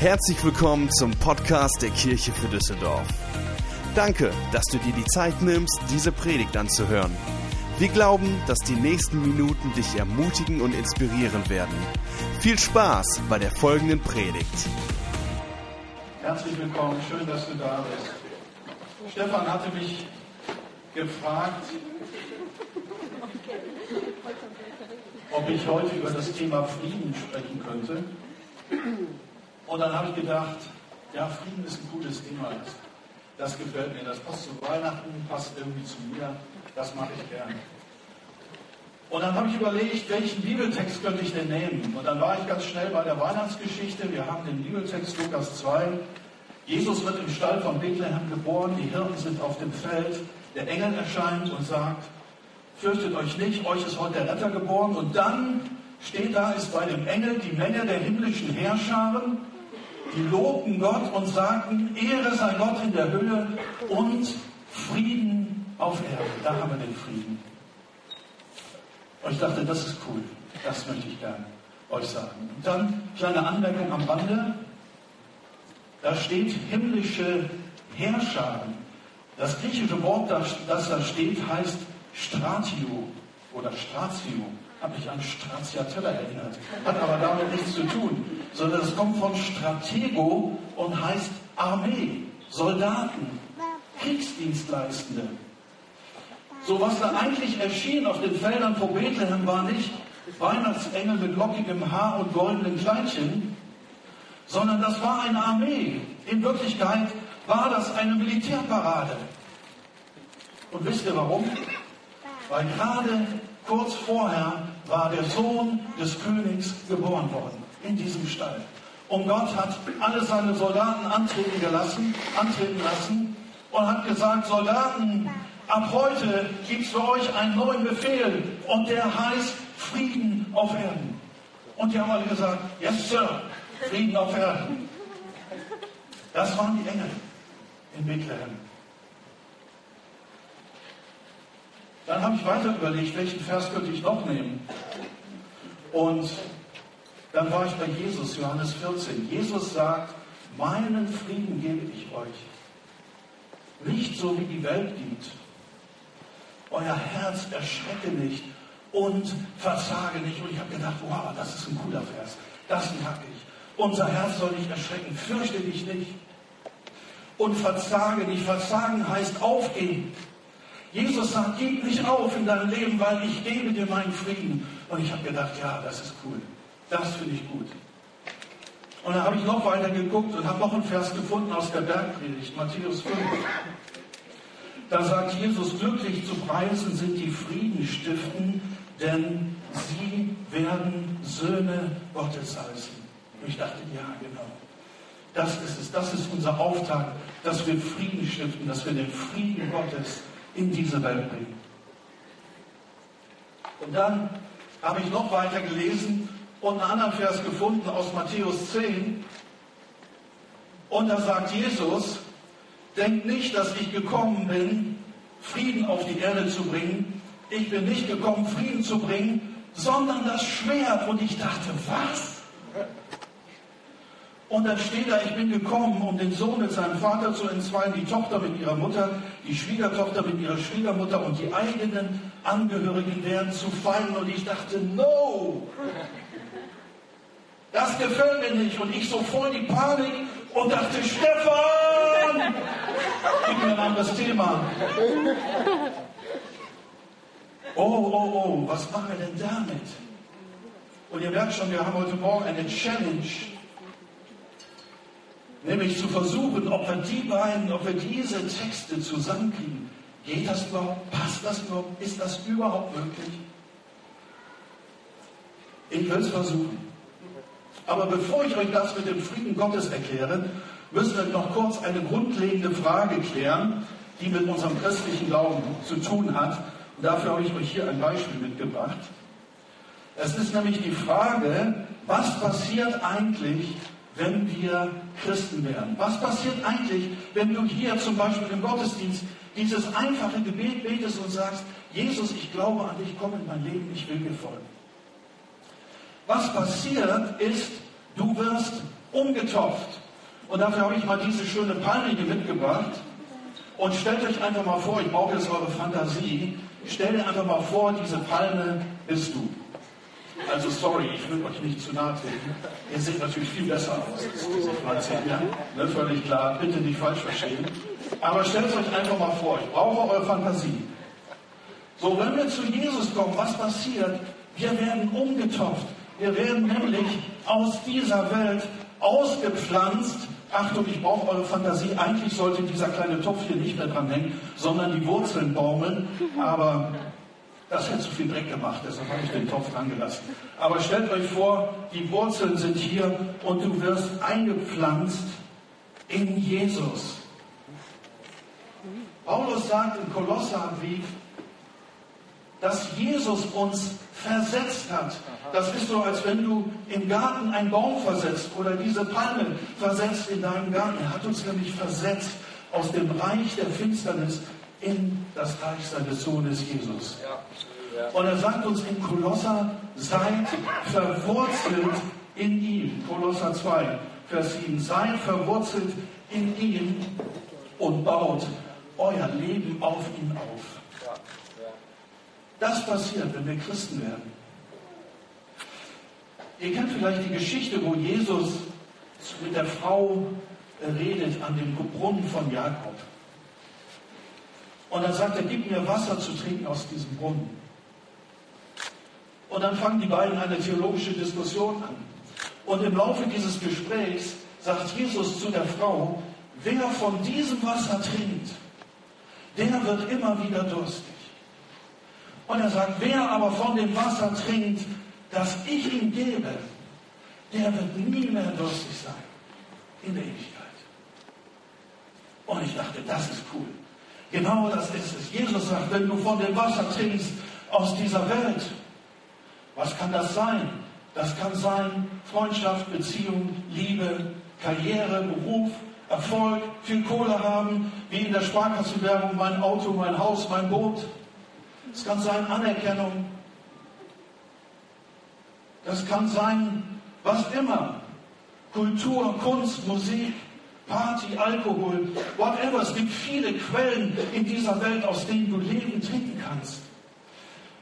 Herzlich willkommen zum Podcast der Kirche für Düsseldorf. Danke, dass du dir die Zeit nimmst, diese Predigt anzuhören. Wir glauben, dass die nächsten Minuten dich ermutigen und inspirieren werden. Viel Spaß bei der folgenden Predigt. Herzlich willkommen, schön, dass du da bist. Stefan hatte mich gefragt, ob ich heute über das Thema Frieden sprechen könnte. Und dann habe ich gedacht, ja, Frieden ist ein gutes Thema. Das, gefällt mir. Das passt zu Weihnachten, passt irgendwie zu mir. Das mache ich gern. Und dann habe ich überlegt, welchen Bibeltext könnte ich denn nehmen? Und dann war ich ganz schnell bei der Weihnachtsgeschichte. Wir haben den Bibeltext Lukas 2. Jesus wird im Stall von Bethlehem geboren. Die Hirten sind auf dem Feld. Der Engel erscheint und sagt, fürchtet euch nicht, euch ist heute der Retter geboren. Und dann steht da, ist bei dem Engel die Menge der himmlischen Herrscharen, die lobten Gott und sagten, Ehre sei Gott in der Höhe und Frieden auf Erden. Da haben wir den Frieden. Und ich dachte, das ist cool. Das möchte ich gerne euch sagen. Und dann kleine Anmerkung am Rande. Da steht himmlische Herrscharen. Das griechische Wort, das da steht, heißt Stratio oder Stratio. Habe mich an Stracciatella erinnert. Hat aber damit nichts zu tun, sondern es kommt von Stratego und heißt Armee, Soldaten, Kriegsdienstleistende. So was da eigentlich erschien auf den Feldern vor Bethlehem war nicht Weihnachtsengel mit lockigem Haar und goldenen Kleidchen, sondern das war eine Armee. In Wirklichkeit war das eine Militärparade. Und wisst ihr warum? Weil gerade kurz vorher war der Sohn des Königs geboren worden in diesem Stall. Und Gott hat alle seine Soldaten antreten gelassen, antreten lassen und hat gesagt, Soldaten, ab heute gibt es für euch einen neuen Befehl und der heißt Frieden auf Erden. Und die haben alle gesagt, yes Sir, Frieden auf Erden. Das waren die Engel in Bethlehem. Dann habe ich weiter überlegt, welchen Vers könnte ich noch nehmen. Und dann war ich bei Jesus, Johannes 14. Jesus sagt, meinen Frieden gebe ich euch. Nicht so, wie die Welt gibt. Euer Herz erschrecke nicht und verzage nicht. Und ich habe gedacht, wow, das ist ein cooler Vers. Das mag ich. Unser Herz soll nicht erschrecken. Fürchte dich nicht. Und verzage nicht. Verzagen heißt aufgeben. Jesus sagt, gib nicht auf in deinem Leben, weil ich gebe dir meinen Frieden. Und ich habe gedacht, ja, das ist cool. Das finde ich gut. Und dann habe ich noch weiter geguckt und habe noch einen Vers gefunden aus der Bergpredigt, Matthäus 5. Da sagt Jesus, glücklich zu preisen sind die Friedenstiften, denn sie werden Söhne Gottes heißen. Und ich dachte, ja, genau. Das ist es. Das ist unser Auftrag, dass wir Frieden stiften, dass wir den Frieden Gottes in diese Welt bringen. Und dann habe ich noch weiter gelesen und einen anderen Vers gefunden aus Matthäus 10. Und da sagt Jesus, denkt nicht, dass ich gekommen bin, Frieden auf die Erde zu bringen. Ich bin nicht gekommen, Frieden zu bringen, sondern das Schwert. Und ich dachte, was? Und dann steht da, ich bin gekommen, um den Sohn mit seinem Vater zu entzweien, die Tochter mit ihrer Mutter, die Schwiegertochter mit ihrer Schwiegermutter und die eigenen Angehörigen werden zu fallen. Und ich dachte, no, das gefällt mir nicht. Und ich so voll die Panik und dachte, Stefan, gib mir ein anderes Thema. Oh, oh, oh, was machen wir denn damit? Und ihr merkt schon, wir haben heute Morgen eine Challenge Nämlich zu versuchen, ob wir die beiden, ob wir diese Texte zusammenkriegen. Geht das überhaupt? Passt das überhaupt? Ist das überhaupt möglich? Ich will es versuchen. Aber bevor ich euch das mit dem Frieden Gottes erkläre, müssen wir noch kurz eine grundlegende Frage klären, die mit unserem christlichen Glauben zu tun hat. Und dafür habe ich euch hier ein Beispiel mitgebracht. Es ist nämlich die Frage, was passiert eigentlich, wenn wir Christen werden? Was passiert eigentlich, wenn du hier zum Beispiel im Gottesdienst dieses einfache Gebet betest und sagst, Jesus, ich glaube an dich, komm in mein Leben, ich will dir folgen. Was passiert ist, du wirst umgetopft. Und dafür habe ich mal diese schöne Palme hier mitgebracht. Und stellt euch einfach mal vor, ich brauche jetzt eure Fantasie, stellt einfach mal vor, diese Palme bist du. Also sorry, ich will euch nicht zu nahe treten. Ihr seht natürlich viel besser aus als diese Pflanze hier. Ne, völlig klar, bitte nicht falsch verstehen. Aber stellt es euch einfach mal vor, ich brauche eure Fantasie. So, wenn wir zu Jesus kommen, was passiert? Wir werden umgetopft. Wir werden nämlich aus dieser Welt ausgepflanzt Achtung, ich brauche eure Fantasie. Eigentlich sollte dieser kleine Topf hier nicht mehr dran hängen, sondern die Wurzeln baumeln. Aber das hätte zu viel Dreck gemacht, deshalb habe ich den Topf dran gelassen. Aber stellt euch vor, die Wurzeln sind hier und du wirst eingepflanzt in Jesus. Paulus sagt im Kolosserbrief, dass Jesus uns versetzt hat. Das ist so, als wenn du im Garten einen Baum versetzt oder diese Palme versetzt in deinem Garten. Er hat uns nämlich versetzt aus dem Reich der Finsternis in das Reich seines Sohnes Jesus. Und er sagt uns in Kolosser, seid verwurzelt in ihm. Kolosser 2, Vers 7. Seid verwurzelt in ihm und baut euer Leben auf ihn auf. Das passiert, wenn wir Christen werden. Ihr kennt vielleicht die Geschichte, wo Jesus mit der Frau redet an dem Brunnen von Jakob. Und dann sagt er, gib mir Wasser zu trinken aus diesem Brunnen. Und dann fangen die beiden eine theologische Diskussion an. Und im Laufe dieses Gesprächs sagt Jesus zu der Frau, wer von diesem Wasser trinkt, der wird immer wieder durstig. Und er sagt, wer aber von dem Wasser trinkt, das ich ihm gebe, der wird nie mehr durstig sein in der Ewigkeit. Und ich dachte, das ist cool. Genau das ist es. Jesus sagt, wenn du von dem Wasser trinkst aus dieser Welt, was kann das sein? Das kann sein Freundschaft, Beziehung, Liebe, Karriere, Beruf, Erfolg, viel Kohle haben, wie in der Sparkassenwerbung, mein Auto, mein Haus, mein Boot. Es kann sein Anerkennung. Das kann sein, was immer. Kultur, Kunst, Musik, Party, Alkohol, whatever. Es gibt viele Quellen in dieser Welt, aus denen du Leben trinken kannst.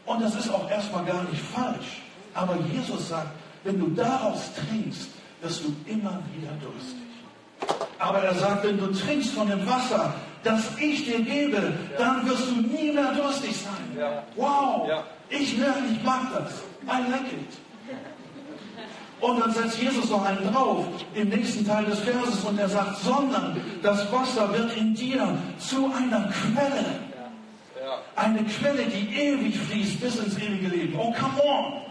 Und das ist auch erstmal gar nicht falsch. Aber Jesus sagt, wenn du daraus trinkst, wirst du immer wieder durstig. Aber er sagt, wenn du trinkst von dem Wasser, das ich dir gebe, dann wirst du nie mehr durstig sein. Wow, ich merke, ich mag das. I like it. Und dann setzt Jesus noch einen drauf im nächsten Teil des Verses und er sagt, sondern das Wasser wird in dir zu einer Quelle. Eine Quelle, die ewig fließt bis ins ewige Leben. Oh, come on!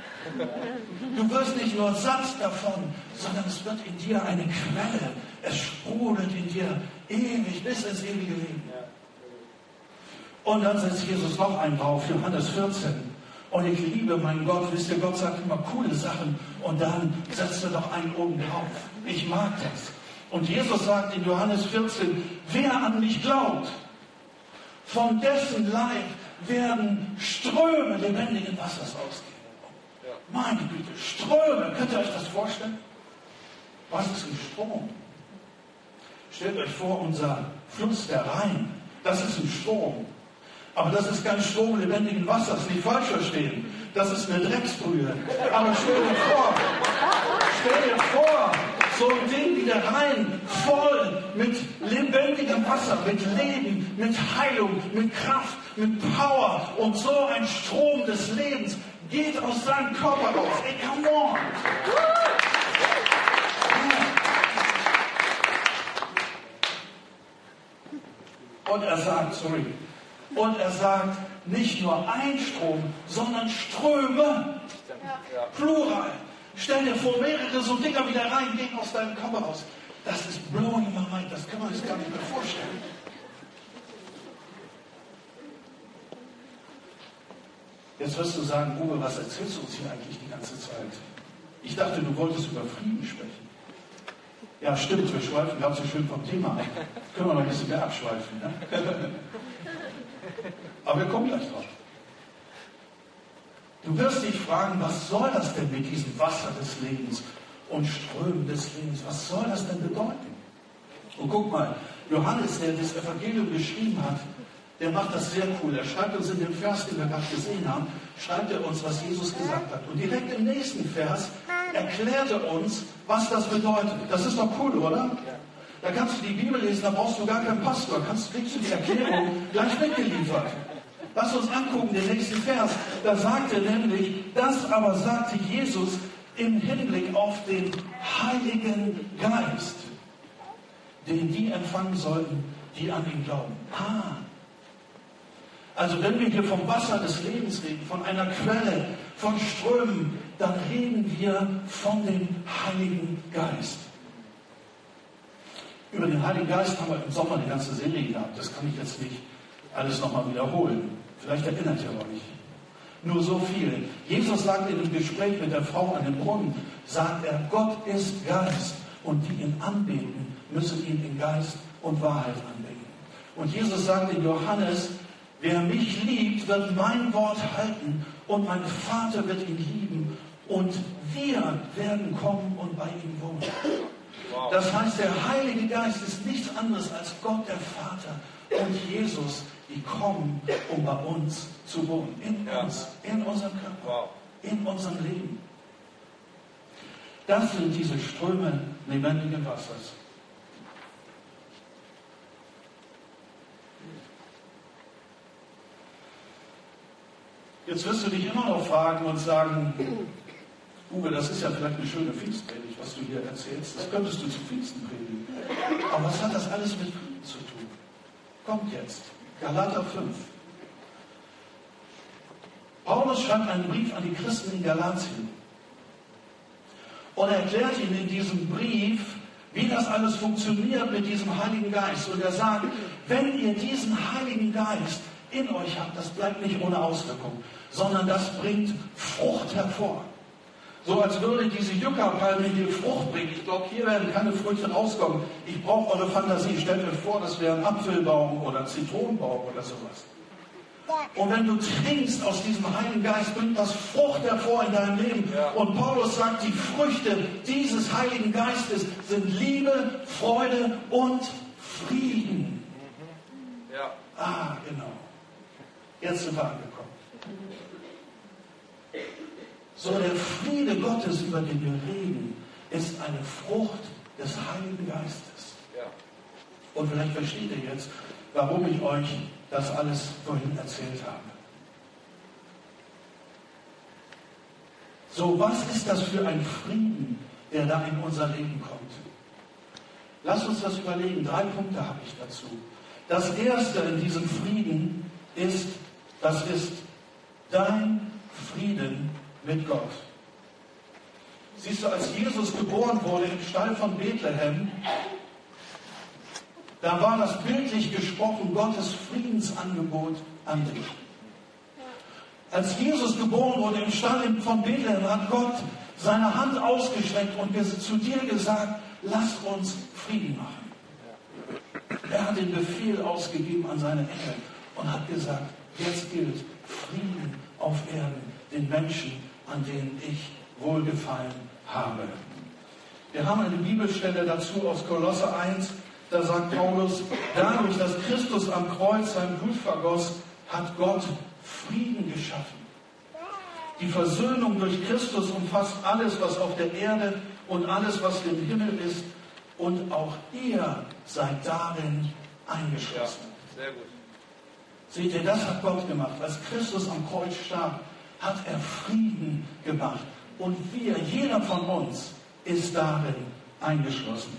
Du wirst nicht nur satt davon, sondern es wird in dir eine Quelle. Es sprudelt in dir ewig bis ins ewige Leben. Und dann setzt Jesus noch einen drauf, Johannes 14. Und ich liebe meinen Gott, wisst ihr, Gott sagt immer coole Sachen und dann setzt er noch einen oben drauf. Ich mag das. Und Jesus sagt in Johannes 14, wer an mich glaubt, von dessen Leib werden Ströme lebendigen Wassers ausgehen. Meine Güte, Ströme, könnt ihr euch das vorstellen? Was ist ein Strom? Stellt euch vor, unser Fluss, der Rhein, das ist ein Strom. Aber das ist kein Strom lebendigen Wassers, nicht falsch verstehen. Das ist eine Drecksbrühe. Aber stell dir vor, stell dir vor, so ein Ding wie der Rhein, voll mit lebendigem Wasser, mit Leben, mit Heilung, mit Kraft, mit Power und so ein Strom des Lebens geht aus seinem Körper raus. Ey, come on! Und er sagt, sorry, und er sagt, nicht nur ein Strom, sondern Ströme. Plural. Stell dir vor, mehrere so Dinger wieder rein, gehen aus deinem Körper raus. Das ist blowing my mind, das kann man sich gar nicht mehr vorstellen. Jetzt wirst du sagen, Uwe, was erzählst du uns hier eigentlich die ganze Zeit? Ich dachte, du wolltest über Frieden sprechen. Ja, stimmt, wir schweifen ganz so schön vom Thema ab. Können wir noch ein bisschen mehr abschweifen. Ne? Aber wir kommen gleich drauf. Du wirst dich fragen, was soll das denn mit diesem Wasser des Lebens? und Strömen des Lebens. Was soll das denn bedeuten? Und guck mal, Johannes, der das Evangelium geschrieben hat, der macht das sehr cool. Er schreibt uns in dem Vers, den wir gerade gesehen haben, schreibt er uns, was Jesus gesagt hat. Und direkt im nächsten Vers erklärt er uns, was das bedeutet. Das ist doch cool, oder? Da kannst du die Bibel lesen, da brauchst du gar keinen Pastor. Kannst, kriegst du die Erklärung gleich mitgeliefert. Lass uns angucken, den nächsten Vers. Da sagt er nämlich, das aber sagte Jesus im Hinblick auf den Heiligen Geist, den die empfangen sollten, die an ihn glauben. Ah, also wenn wir hier vom Wasser des Lebens reden, von einer Quelle, von Strömen, dann reden wir von dem Heiligen Geist. Über den Heiligen Geist haben wir im Sommer die ganze Serie gehabt. Das kann ich jetzt nicht alles nochmal wiederholen. Vielleicht erinnert ihr nicht. Nur so viel. Jesus sagt in dem Gespräch mit der Frau an dem Brunnen, sagt er, Gott ist Geist und die ihn anbeten, müssen ihn in Geist und Wahrheit anbeten. Und Jesus sagt in Johannes, Wer mich liebt, wird mein Wort halten und mein Vater wird ihn lieben und wir werden kommen und bei ihm wohnen. Das heißt, der Heilige Geist ist nichts anderes als Gott, der Vater und Jesus, die kommen, um bei uns zu wohnen. In uns, in unserem Körper, in unserem Leben. Das sind diese Ströme lebendigen Wassers. Jetzt wirst du dich immer noch fragen und sagen, Uwe, das ist ja vielleicht eine schöne Pfingstpredigt, was du hier erzählst. Das könntest du zu Pfingsten predigen. Aber was hat das alles mit Frieden zu tun? Kommt jetzt. Galater 5. Paulus schreibt einen Brief an die Christen in Galatien. Und er erklärt ihnen in diesem Brief, wie das alles funktioniert mit diesem Heiligen Geist. Und er sagt, wenn ihr diesen Heiligen Geist in euch habt, das bleibt nicht ohne Auswirkung sondern das bringt Frucht hervor. So als würde diese Yucca-Palme hier Frucht bringen. Ich glaube, hier werden keine Früchte rauskommen. Ich brauche eure Fantasie. Stellt euch vor, das wäre ein Apfelbaum oder ein Zitronenbaum oder sowas. Und wenn du trinkst aus diesem Heiligen Geist, bringt das Frucht hervor in deinem Leben. Ja. Und Paulus sagt, die Früchte dieses Heiligen Geistes sind Liebe, Freude und Frieden. Ja. Ah, genau. Jetzt sind wir angekommen. So der Friede Gottes, über den wir reden, ist eine Frucht des Heiligen Geistes. Ja. Und vielleicht versteht ihr jetzt, warum ich euch das alles vorhin erzählt habe. So, was ist das für ein Frieden, der da in unser Leben kommt? Lass uns das überlegen. Drei Punkte habe ich dazu. Das erste in diesem Frieden ist, das ist dein Frieden mit Gott. Siehst du, als Jesus geboren wurde im Stall von Bethlehem, da war das bildlich gesprochen Gottes Friedensangebot an dich. Als Jesus geboren wurde im Stall von Bethlehem, hat Gott seine Hand ausgestreckt und zu dir gesagt, lass uns Frieden machen. Er hat den Befehl ausgegeben an seine Engel und hat gesagt, jetzt gilt Frieden auf Erden, den Menschen an denen ich wohlgefallen habe. Wir haben eine Bibelstelle dazu aus Kolosse 1, da sagt Paulus, dadurch, dass Christus am Kreuz sein Blut vergoss, hat Gott Frieden geschaffen. Die Versöhnung durch Christus umfasst alles, was auf der Erde und alles, was im Himmel ist. Und auch ihr seid darin eingeschlossen. Ja, sehr gut. Seht ihr, das hat Gott gemacht. Als Christus am Kreuz starb, hat er Frieden gemacht. Und wir, jeder von uns, ist darin eingeschlossen.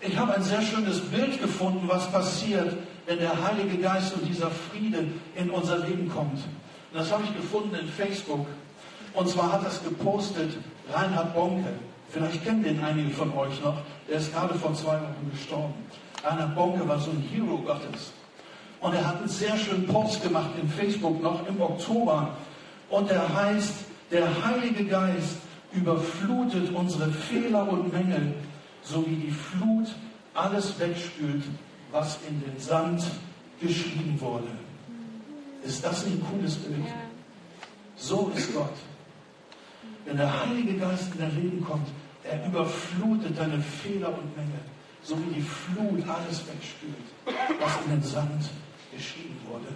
Ich habe ein sehr schönes Bild gefunden, was passiert, wenn der Heilige Geist und dieser Friede in unser Leben kommt. Und das habe ich gefunden in Facebook. Und zwar hat das gepostet Reinhard Bonke. Vielleicht kennen den einige von euch noch. Der ist gerade vor zwei Wochen gestorben. Reinhard Bonke war so ein Hero Gottes. Und er hat einen sehr schönen Post gemacht in Facebook noch im Oktober. Und er heißt, der Heilige Geist überflutet unsere Fehler und Mängel, so wie die Flut alles wegspült, was in den Sand geschrieben wurde. Ist das nicht ein cooles Bild? So ist Gott. wenn der Heilige Geist in dein Leben kommt, er überflutet deine Fehler und Mängel, so wie die Flut alles wegspült, was in den Sand geschrieben wurde.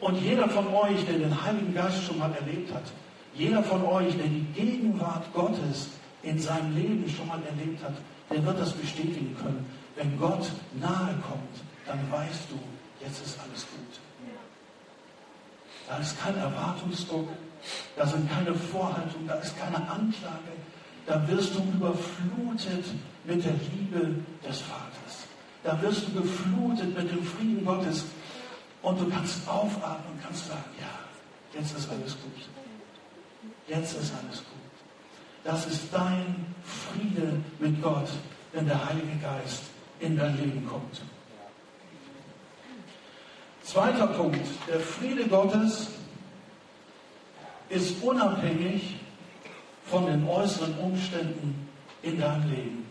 Und jeder von euch, der den Heiligen Geist schon mal erlebt hat, jeder von euch, der die Gegenwart Gottes in seinem Leben schon mal erlebt hat, der wird das bestätigen können. Wenn Gott nahe kommt, dann weißt du, jetzt ist alles gut. Da ist kein Erwartungsdruck, da sind keine Vorhaltungen, da ist keine Anklage. Da wirst du überflutet mit der Liebe des Vaters. Da wirst du geflutet mit dem Frieden Gottes. Und du kannst aufatmen und kannst sagen, ja, jetzt ist alles gut. Jetzt ist alles gut. Das ist dein Friede mit Gott, wenn der Heilige Geist in dein Leben kommt. Zweiter Punkt. Der Friede Gottes ist unabhängig von den äußeren Umständen in deinem Leben.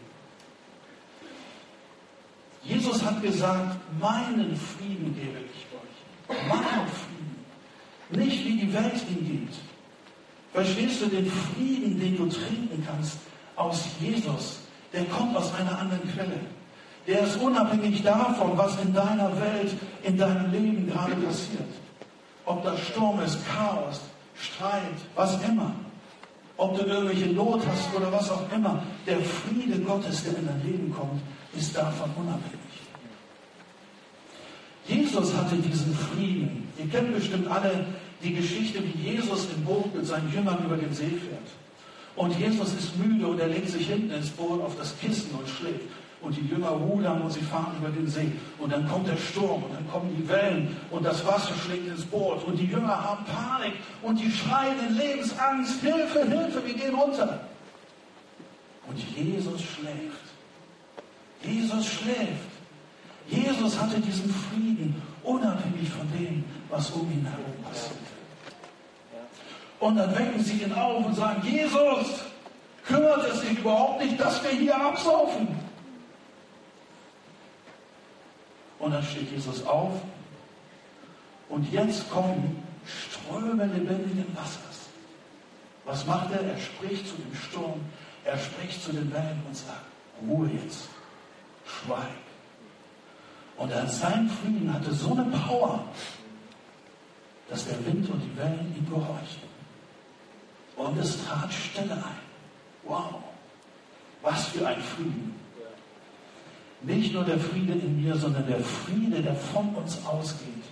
Jesus hat gesagt, meinen Frieden gebe ich euch. Meinen Frieden. Nicht wie die Welt ihn gibt. Verstehst du den Frieden, den du trinken kannst aus Jesus? Der kommt aus einer anderen Quelle. Der ist unabhängig davon, was in deiner Welt, in deinem Leben gerade passiert. Ob da Sturm ist, Chaos, Streit, was immer. Ob du irgendwelche Not hast oder was auch immer. Der Friede Gottes, der in dein Leben kommt, ist davon unabhängig. Jesus hatte diesen Frieden. Ihr kennt bestimmt alle die Geschichte, wie Jesus im Boot mit seinen Jüngern über den See fährt. Und Jesus ist müde und er legt sich hinten ins Boot auf das Kissen und schläft. Und die Jünger rudern und sie fahren über den See. Und dann kommt der Sturm und dann kommen die Wellen und das Wasser schlägt ins Boot. Und die Jünger haben Panik und die schreien in Lebensangst, Hilfe, Hilfe, wir gehen runter. Und Jesus schläft. Jesus schläft. Jesus hatte diesen Frieden, unabhängig von dem, was um ihn herum passiert. Und dann wecken sie ihn auf und sagen, Jesus, kümmert es dich überhaupt nicht, dass wir hier absaufen? Und dann steht Jesus auf und jetzt kommen Ströme lebendigen Wassers. Was macht er? Er spricht zu dem Sturm, er spricht zu den Wellen und sagt, Ruhe jetzt, schweig. Und er, sein Frieden hatte so eine Power, dass der Wind und die Wellen ihm gehorchten. Und es trat Stille ein. Wow, was für ein Frieden. Nicht nur der Friede in mir, sondern der Friede, der von uns ausgeht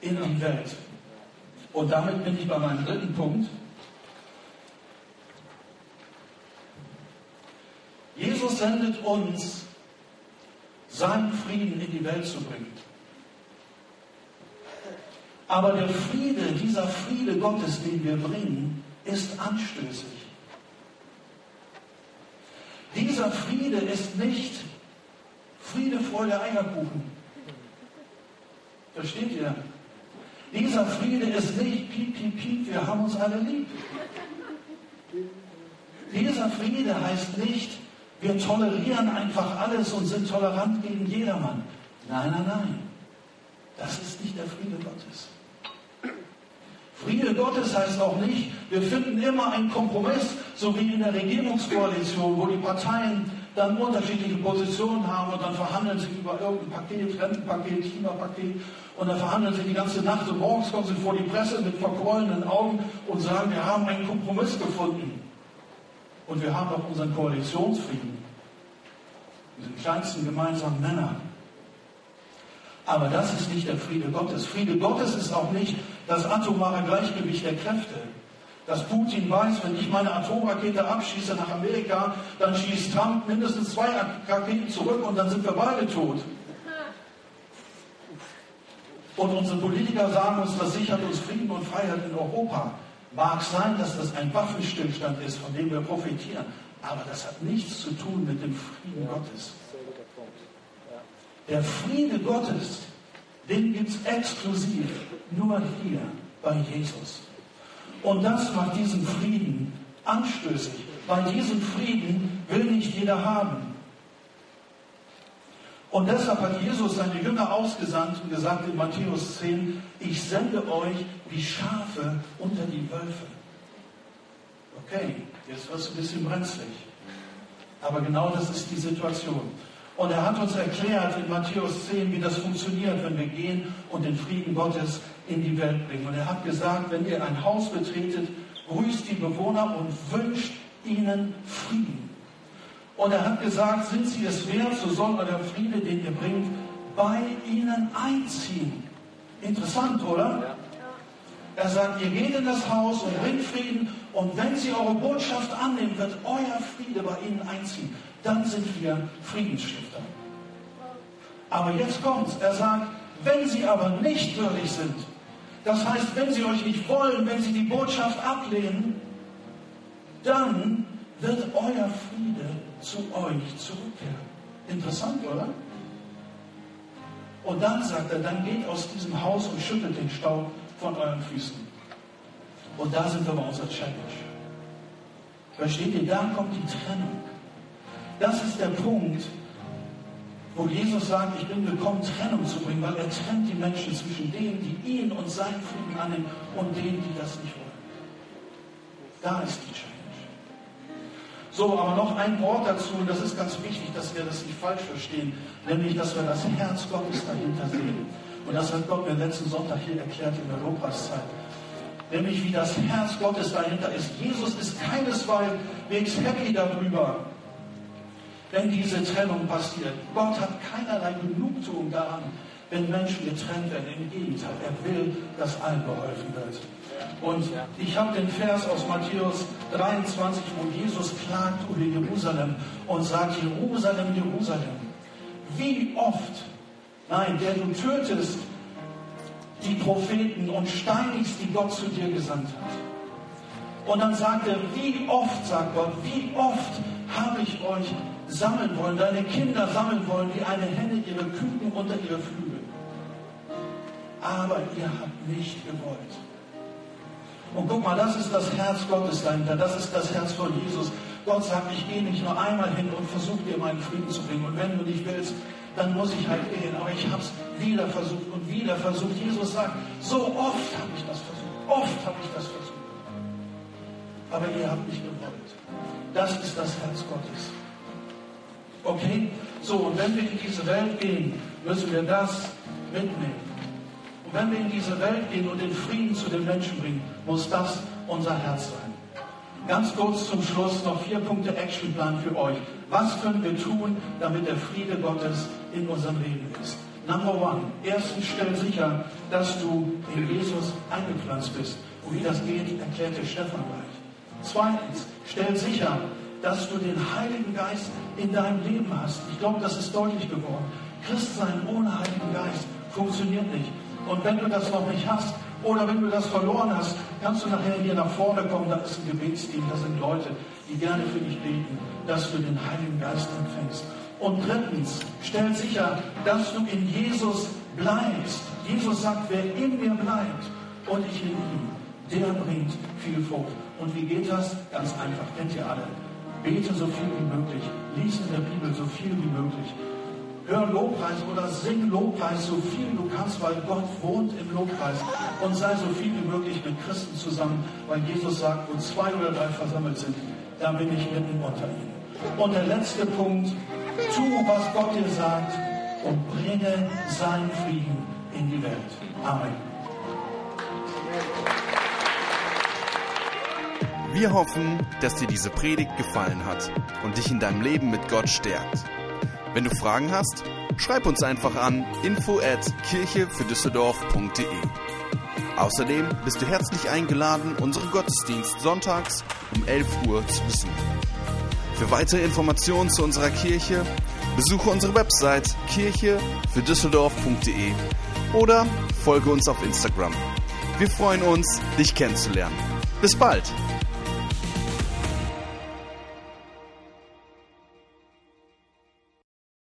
in die Welt. Und damit bin ich bei meinem dritten Punkt. Jesus sendet uns, seinen Frieden in die Welt zu bringen. Aber der Friede, dieser Friede Gottes, den wir bringen, ist anstößig. Dieser Friede ist nicht Friede, Freude, Eierkuchen. Versteht ihr? Dieser Friede ist nicht piep, piep, piep, wir haben uns alle lieb. Dieser Friede heißt nicht, wir tolerieren einfach alles und sind tolerant gegen jedermann. Nein, nein, nein. Das ist nicht der Friede Gottes. Friede Gottes heißt auch nicht, wir finden immer einen Kompromiss, so wie in der Regierungskoalition, wo die Parteien dann unterschiedliche Positionen haben und dann verhandeln sie über irgendein Paket, Rentenpaket, Klimapaket und dann verhandeln sie die ganze Nacht und morgens kommen sie vor die Presse mit verquollenen Augen und sagen, wir haben einen Kompromiss gefunden. Und wir haben auch unseren Koalitionsfrieden, den kleinsten gemeinsamen Nenner. Aber das ist nicht der Friede Gottes. Friede Gottes ist auch nicht das atomare Gleichgewicht der Kräfte. Dass Putin weiß, wenn ich meine Atomrakete abschieße nach Amerika, dann schießt Trump mindestens zwei Raketen zurück und dann sind wir beide tot. Und unsere Politiker sagen uns, das sichert uns Frieden und Freiheit in Europa. Mag sein, dass das ein Waffenstillstand ist, von dem wir profitieren, aber das hat nichts zu tun mit dem Frieden Gottes. Der Friede Gottes, den gibt es exklusiv nur hier bei Jesus. Und das macht diesen Frieden anstößig, weil diesen Frieden will nicht jeder haben. Und deshalb hat Jesus seine Jünger ausgesandt und gesagt in Matthäus 10, ich sende euch wie Schafe unter die Wölfe. Okay, jetzt wird es ein bisschen brenzlig. Aber genau das ist die Situation. Und er hat uns erklärt in Matthäus 10, wie das funktioniert, wenn wir gehen und den Frieden Gottes in die Welt bringen. Und er hat gesagt, wenn ihr ein Haus betretet, grüßt die Bewohner und wünscht ihnen Frieden. Und er hat gesagt, sind sie es wert, so soll der Friede, den ihr bringt, bei ihnen einziehen. Interessant, oder? Er sagt, ihr geht in das Haus und bringt Frieden und wenn sie eure Botschaft annehmen, wird euer Friede bei ihnen einziehen. Dann sind wir Friedensstifter. Aber jetzt kommt's. Er sagt, wenn sie aber nicht würdig sind, das heißt, wenn sie euch nicht wollen, wenn sie die Botschaft ablehnen, dann wird euer Friede zu euch zurückkehren. Interessant, oder? Und dann sagt er, dann geht aus diesem Haus und schüttelt den Staub von euren Füßen. Und da sind wir bei unserer Challenge. Versteht ihr? Da kommt die Trennung. Das ist der Punkt, wo Jesus sagt, ich bin gekommen, Trennung zu bringen, weil er trennt die Menschen zwischen denen, die ihn und seinen Frieden annehmen und denen, die das nicht wollen. Da ist die Challenge. So, aber noch ein Wort dazu, und das ist ganz wichtig, dass wir das nicht falsch verstehen, nämlich, dass wir das Herz Gottes dahinter sehen. Und das hat Gott mir letzten Sonntag hier erklärt in der Lobpreiszeit. Nämlich, wie das Herz Gottes dahinter ist. Jesus ist keineswegs happy darüber, wenn diese Trennung passiert. Gott hat keinerlei Genugtuung daran, wenn Menschen getrennt werden. Im Gegenteil, er will, dass allen geholfen wird. Und ich habe den Vers aus Matthäus 23, wo Jesus klagt über Jerusalem und sagt, Jerusalem, Jerusalem, wie oft, nein, der du tötest die Propheten und steinigst, die Gott zu dir gesandt hat. Und dann sagt er, wie oft, sagt Gott, wie oft habe ich euch sammeln wollen, deine Kinder sammeln wollen, wie eine Henne ihre Küken unter ihre Flügel. Aber ihr habt nicht gewollt. Und guck mal, das ist das Herz Gottes dahinter, das ist das Herz von Jesus. Gott sagt, ich gehe nicht nur einmal hin und versuche dir meinen Frieden zu bringen. Und wenn du nicht willst, dann muss ich halt gehen. Aber ich habe es wieder versucht und wieder versucht. Jesus sagt, so oft habe ich das versucht. Oft habe ich das versucht. Aber ihr habt nicht gewollt. Das ist das Herz Gottes. Okay? So, und wenn wir in diese Welt gehen, müssen wir das mitnehmen. Und wenn wir in diese Welt gehen und den Frieden zu den Menschen bringen, muss das unser Herz sein. Ganz kurz zum Schluss noch vier Punkte Actionplan für euch. Was können wir tun, damit der Friede Gottes in unserem Leben ist? Number one. Erstens, stell sicher, dass du in Jesus eingepflanzt bist. Und wie das geht, erklärte Stefan gleich. Zweitens, stell sicher, dass du den Heiligen Geist in deinem Leben hast. Ich glaube, das ist deutlich geworden. Christsein ohne Heiligen Geist funktioniert nicht. Und wenn du das noch nicht hast oder wenn du das verloren hast, kannst du nachher hier nach vorne kommen. Da ist ein Gebetsteam, da sind Leute, die gerne für dich beten, dass du den Heiligen Geist empfängst. Und drittens, stell sicher, dass du in Jesus bleibst. Jesus sagt, wer in mir bleibt und ich in ihm, der bringt viel Frucht. Und wie geht das? Ganz einfach, kennt ihr alle. Bete so viel wie möglich. Lies in der Bibel so viel wie möglich. Hör Lobpreis oder sing Lobpreis so viel du kannst, weil Gott wohnt im Lobpreis. Und sei so viel wie möglich mit Christen zusammen, weil Jesus sagt, wo zwei oder drei versammelt sind, da bin ich mitten unter ihnen. Und der letzte Punkt, tu, was Gott dir sagt und bringe seinen Frieden in die Welt. Amen. Wir hoffen, dass dir diese Predigt gefallen hat und dich in deinem Leben mit Gott stärkt. Wenn du Fragen hast, schreib uns einfach an info at kirchefürdüsseldorf.de. Außerdem bist du herzlich eingeladen, unseren Gottesdienst sonntags um 11 Uhr zu besuchen. Für weitere Informationen zu unserer Kirche besuche unsere Website kirchefürdüsseldorf.de oder folge uns auf Instagram. Wir freuen uns, dich kennenzulernen. Bis bald!